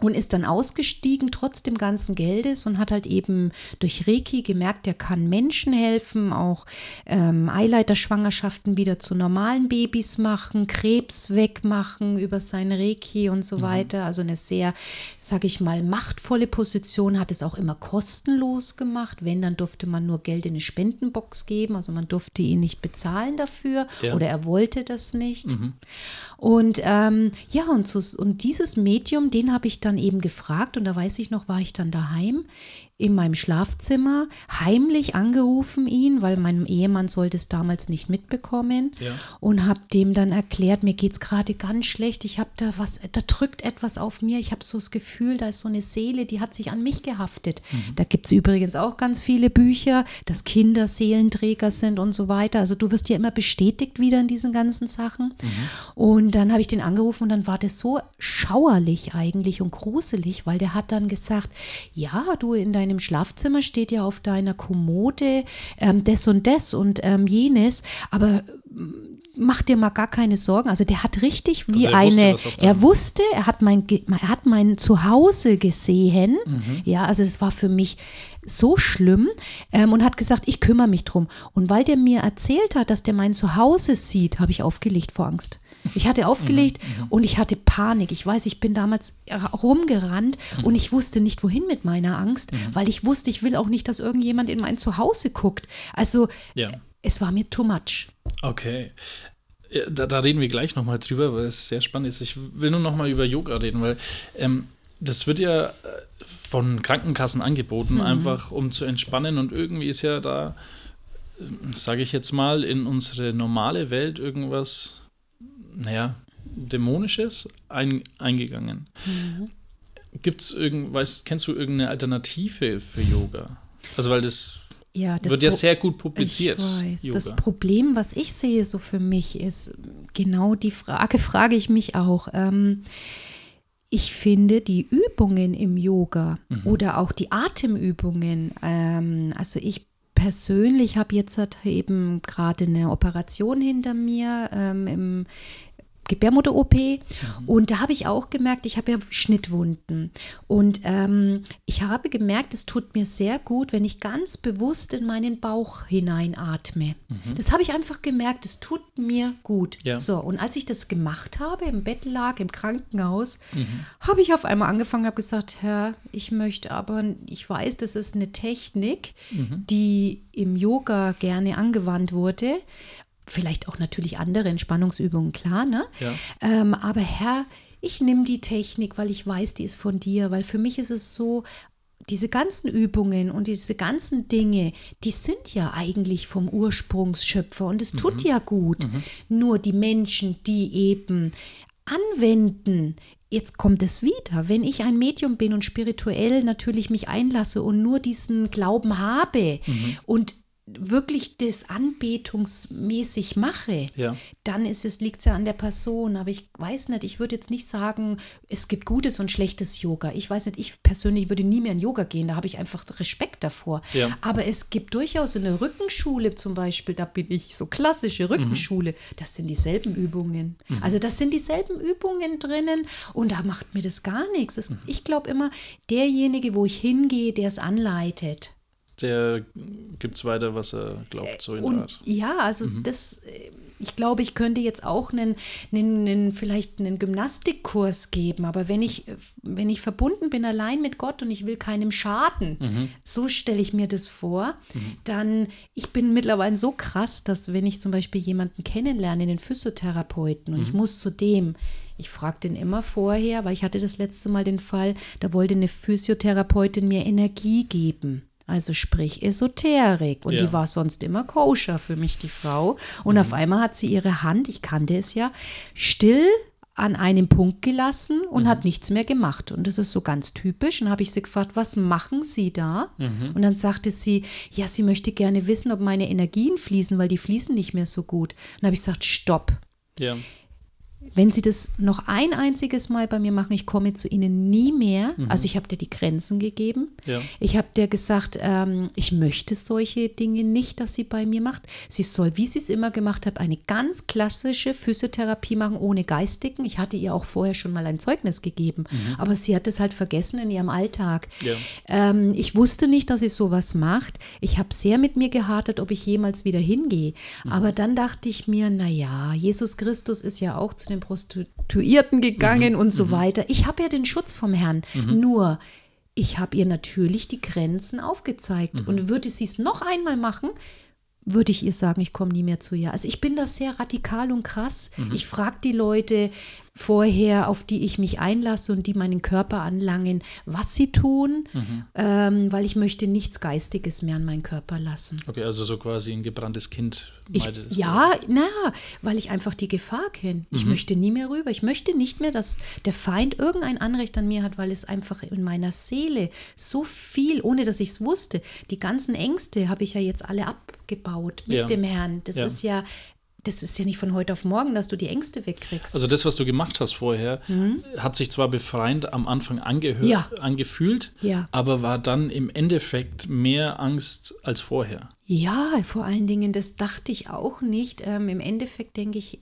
und ist dann ausgestiegen, trotz dem ganzen Geldes und hat halt eben durch Reiki gemerkt, er kann Menschen helfen, auch ähm, Eileiterschwangerschaften wieder zu normalen Babys machen, Krebs wegmachen über sein Reiki und so weiter. Also eine sehr, sage ich mal, machtvolle Position, hat es auch immer kostenlos gemacht. Wenn, dann durfte man nur Geld in eine Spendenbox geben, also man durfte ihn nicht bezahlen dafür Ja. oder er wollte das nicht. Und ähm, ja, und, so, und dieses Medium, den habe ich dann eben gefragt und da weiß ich noch, war ich dann daheim in meinem Schlafzimmer, heimlich angerufen ihn, weil mein Ehemann sollte es damals nicht mitbekommen Ja. und habe dem dann erklärt, mir geht es gerade ganz schlecht, ich habe da was, da drückt etwas auf mir, ich habe so das Gefühl, da ist so eine Seele, die hat sich an mich gehaftet. Da gibt es übrigens auch ganz viele Bücher, dass Kinder Seelenträger sind und so weiter. Also du wirst ja immer bestätigt wieder in diesen ganzen Sachen. Und dann habe ich den angerufen und dann war das so schauerlich eigentlich und gruselig, weil der hat dann gesagt, ja, du in deinem Schlafzimmer steht ja auf deiner Kommode ähm, das und das und ähm, jenes, aber ähm, mach dir mal gar keine Sorgen. Also der hat richtig wie Also wusste, eine, auf er wusste, er hat mein, er hat mein Zuhause gesehen. Mhm. Ja, also es war für mich so schlimm ähm, und hat gesagt, ich kümmere mich drum. Und weil der mir erzählt hat, dass der mein Zuhause sieht, habe ich aufgelegt vor Angst. Ich hatte aufgelegt Mhm, und ich hatte Panik. Ich weiß, ich bin damals rumgerannt Mhm. und ich wusste nicht, wohin mit meiner Angst, weil ich wusste, ich will auch nicht, dass irgendjemand in mein Zuhause guckt. Also Ja. es war mir too much. Okay. Da, da reden wir gleich nochmal drüber, weil es sehr spannend ist. Ich will nur nochmal über Yoga reden, weil ähm, das wird ja äh, von Krankenkassen angeboten, einfach um zu entspannen. Und irgendwie ist ja da, sage ich jetzt mal, in unsere normale Welt irgendwas, naja, Dämonisches ein, eingegangen. Gibt's irgend, weißt, kennst du irgendeine Alternative für Yoga? Also, weil das, Ja, das wird ja Pro- sehr gut publiziert. Ich weiß. Yoga. Das Problem, was ich sehe so für mich, ist genau die Frage, [LAUGHS] frage ich mich auch. Ähm, ich finde die Übungen im Yoga oder auch die Atemübungen, ähm, also ich persönlich habe jetzt halt eben gerade eine Operation hinter mir ähm, im Gebärmutter-OP und da habe ich auch gemerkt, ich habe ja Schnittwunden und ähm, ich habe gemerkt, es tut mir sehr gut, wenn ich ganz bewusst in meinen Bauch hineinatme. Das habe ich einfach gemerkt, es tut mir gut. Ja. So, und als ich das gemacht habe, im Bett lag, im Krankenhaus, habe ich auf einmal angefangen, habe gesagt, Herr, ich möchte aber, ich weiß, das ist eine Technik, die im Yoga gerne angewandt wurde. Vielleicht auch natürlich andere Entspannungsübungen, klar, ne? Ja. Ähm, aber Herr, ich nehme die Technik, weil ich weiß, die ist von dir, weil für mich ist es so, diese ganzen Übungen und diese ganzen Dinge, die sind ja eigentlich vom Ursprungsschöpfer und es tut ja gut. Nur die Menschen, die eben anwenden, jetzt kommt es wieder, wenn ich ein Medium bin und spirituell natürlich mich einlasse und nur diesen Glauben habe und wirklich das anbetungsmäßig mache, Ja. dann ist es, liegt es ja an der Person. Aber ich weiß nicht, ich würde jetzt nicht sagen, es gibt gutes und schlechtes Yoga. Ich weiß nicht, ich persönlich würde nie mehr in Yoga gehen, da habe ich einfach Respekt davor. Ja. Aber es gibt durchaus in der Rückenschule zum Beispiel, da bin ich so klassische Rückenschule, das sind dieselben Übungen. Also das sind dieselben Übungen drinnen und da macht mir das gar nichts. Es, Ich glaube immer, derjenige, wo ich hingehe, der es anleitet. Der gibt es weiter, was er glaubt, so in der Und Art. ja, also das, äh, ich glaube, ich könnte jetzt auch einen, einen, einen, vielleicht einen Gymnastikkurs geben, aber wenn ich, äh, wenn ich verbunden bin allein mit Gott und ich will keinem schaden, so stelle ich mir das vor, dann, ich bin mittlerweile so krass, dass wenn ich zum Beispiel jemanden kennenlerne, den Physiotherapeuten, und ich muss zu dem, ich frage den immer vorher, weil ich hatte das letzte Mal den Fall, da wollte eine Physiotherapeutin mir Energie geben. Also sprich Esoterik. Und Ja. die war sonst immer koscher für mich, die Frau. Und Mhm. auf einmal hat sie ihre Hand, ich kannte es ja, still an einem Punkt gelassen und Mhm. hat nichts mehr gemacht. Und das ist so ganz typisch. Und habe ich sie gefragt, was machen Sie da? Mhm. Und dann sagte sie, ja, sie möchte gerne wissen, ob meine Energien fließen, weil die fließen nicht mehr so gut. Und dann habe ich gesagt, stopp. Ja. Wenn Sie das noch ein einziges Mal bei mir machen, ich komme zu Ihnen nie mehr. Mhm. Also ich habe dir die Grenzen gegeben. Ja. Ich habe dir gesagt, ähm, ich möchte solche Dinge nicht, dass sie bei mir macht. Sie soll, wie sie es immer gemacht hat, eine ganz klassische Physiotherapie machen, ohne Geistigen. Ich hatte ihr auch vorher schon mal ein Zeugnis gegeben, aber sie hat es halt vergessen in ihrem Alltag. Mhm. Ja. Ähm, ich wusste nicht, dass sie sowas macht. Ich habe sehr mit mir gehadert, ob ich jemals wieder hingehe. Aber dann dachte ich mir, naja, Jesus Christus ist ja auch zu den Prostituierten gegangen und so weiter. Ich habe ja den Schutz vom Herrn. Nur, ich habe ihr natürlich die Grenzen aufgezeigt. Und würde sie es noch einmal machen, würde ich ihr sagen, ich komme nie mehr zu ihr. Also ich bin da sehr radikal und krass. Ich frage die Leute vorher, auf die ich mich einlasse und die meinen Körper anlangen, was sie tun, ähm, weil ich möchte nichts Geistiges mehr an meinen Körper lassen. Okay, also so quasi ein gebranntes Kind. Ich, ja, na, weil ich einfach die Gefahr kenne. Ich möchte nie mehr rüber. Ich möchte nicht mehr, dass der Feind irgendein Anrecht an mir hat, weil es einfach in meiner Seele so viel, ohne dass ich es wusste, die ganzen Ängste habe ich ja jetzt alle abgebaut mit Ja. dem Herrn. Das Ja. ist ja, das ist ja nicht von heute auf morgen, dass du die Ängste wegkriegst. Also das, was du gemacht hast vorher, hat sich zwar befreiend am Anfang angehört, Mhm. Ja. angefühlt, Ja. aber war dann im Endeffekt mehr Angst als vorher. Ja, vor allen Dingen, das dachte ich auch nicht. Ähm, Im Endeffekt denke ich,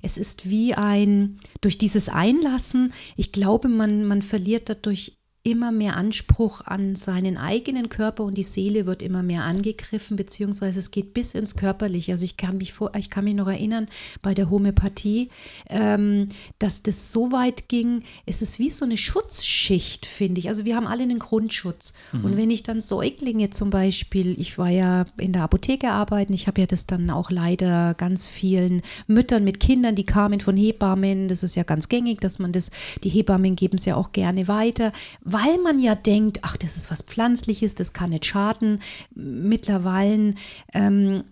es ist wie ein, durch dieses Einlassen, ich glaube, man, man verliert dadurch immer mehr Anspruch an seinen eigenen Körper und die Seele wird immer mehr angegriffen, beziehungsweise es geht bis ins Körperliche. Also ich kann mich vor, ich kann mich noch erinnern bei der Homöopathie, ähm, dass das so weit ging, es ist wie so eine Schutzschicht, finde ich. Also wir haben alle einen Grundschutz. Und wenn ich dann Säuglinge zum Beispiel, ich war ja in der Apotheke arbeiten, ich habe ja das dann auch leider ganz vielen Müttern mit Kindern, die kamen von Hebammen, das ist ja ganz gängig, dass man das, die Hebammen geben es ja auch gerne weiter, weil man ja denkt, ach, das ist was Pflanzliches, das kann nicht schaden. Mittlerweile ähm,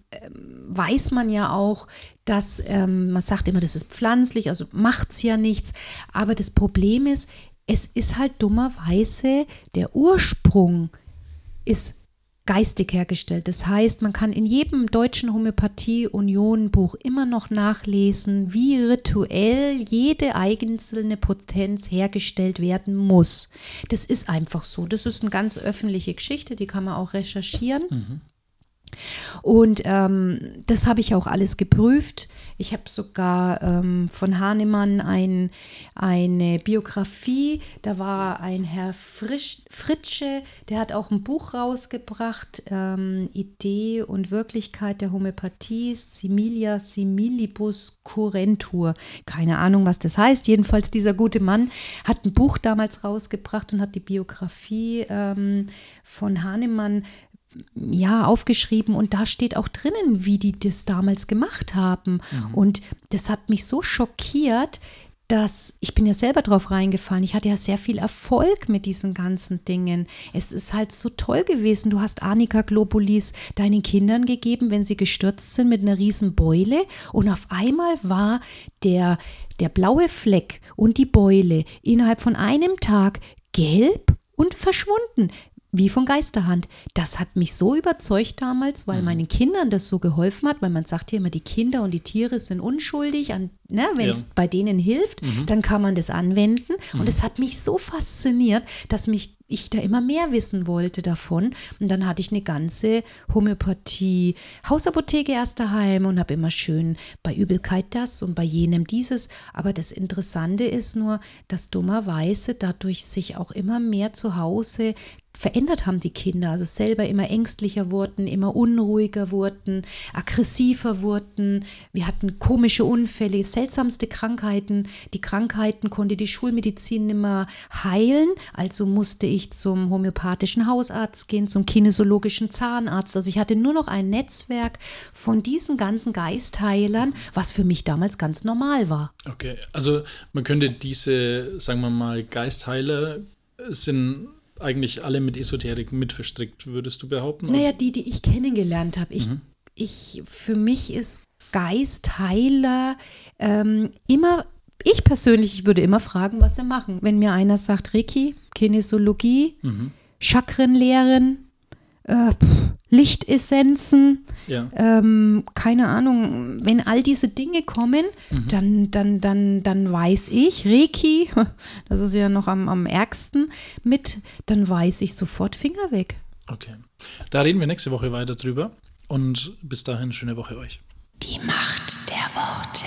weiß man ja auch, dass ähm, man sagt immer, das ist pflanzlich, also macht es ja nichts. Aber das Problem ist, es ist halt dummerweise der Ursprung ist geistig hergestellt. Das heißt, man kann in jedem deutschen Homöopathie-Union-Buch immer noch nachlesen, wie rituell jede einzelne Potenz hergestellt werden muss. Das ist einfach so. Das ist eine ganz öffentliche Geschichte, die kann man auch recherchieren. Und ähm, das habe ich auch alles geprüft. Ich habe sogar ähm, von Hahnemann ein, eine Biografie. Da war ein Herr Frisch, Fritsche, der hat auch ein Buch rausgebracht, ähm, Idee und Wirklichkeit der Homöopathie, Similia Similibus Curentur. Keine Ahnung, was das heißt. Jedenfalls dieser gute Mann hat ein Buch damals rausgebracht und hat die Biografie ähm, von Hahnemann ja, aufgeschrieben und da steht auch drinnen, wie die das damals gemacht haben. Und das hat mich so schockiert, dass ich bin ja selber drauf reingefallen. Ich hatte ja sehr viel Erfolg mit diesen ganzen Dingen. Es ist halt so toll gewesen. Du hast Arnika Globulis deinen Kindern gegeben, wenn sie gestürzt sind mit einer riesen Beule und auf einmal war der der blaue Fleck und die Beule innerhalb von einem Tag gelb und verschwunden wie von Geisterhand. Das hat mich so überzeugt damals, weil meinen Kindern das so geholfen hat, weil man sagt ja immer, die Kinder und die Tiere sind unschuldig. An, ne, Wenn es Ja. bei denen hilft, dann kann man das anwenden. Und es hat mich so fasziniert, dass mich ich da immer mehr wissen wollte davon. Und dann hatte ich eine ganze Homöopathie, Hausapotheke erst daheim und habe immer schön bei Übelkeit das und bei jenem dieses. Aber das Interessante ist nur, dass dummerweise dadurch sich auch immer mehr zu Hause verändert haben die Kinder, also selber immer ängstlicher wurden, immer unruhiger wurden, aggressiver wurden. Wir hatten komische Unfälle, seltsamste Krankheiten. Die Krankheiten konnte die Schulmedizin nicht mehr heilen, also musste ich zum homöopathischen Hausarzt gehen, zum kinesiologischen Zahnarzt. Also ich hatte nur noch ein Netzwerk von diesen ganzen Geistheilern, was für mich damals ganz normal war. Okay, also man könnte diese, sagen wir mal, Geistheiler sind eigentlich alle mit Esoterik mit verstrickt, würdest du behaupten? Naja, die, die ich kennengelernt habe. Ich, ich, für mich ist Geistheiler ähm, immer, ich persönlich, ich würde immer fragen, was sie machen. Wenn mir einer sagt, Reiki, Kinesiologie, Chakrenlehren, äh, pff, Lichtessenzen, Ja. ähm, keine Ahnung, wenn all diese Dinge kommen, dann, dann, dann, dann weiß ich, Reiki, [LAUGHS] das ist ja noch am, am ärgsten mit, dann weiß ich sofort Finger weg. Okay. Da reden wir nächste Woche weiter drüber. Und bis dahin, schöne Woche euch. Die Macht der Worte.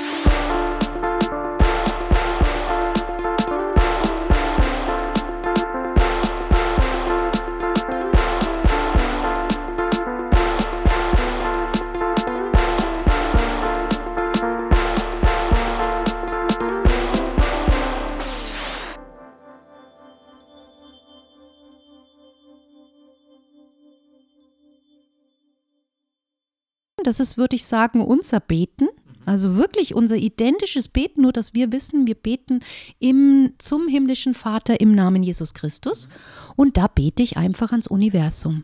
Das ist, würde ich sagen, unser Beten. Also wirklich unser identisches Beten, nur dass wir wissen, wir beten im, zum himmlischen Vater im Namen Jesus Christus. Und da bete ich einfach ans Universum.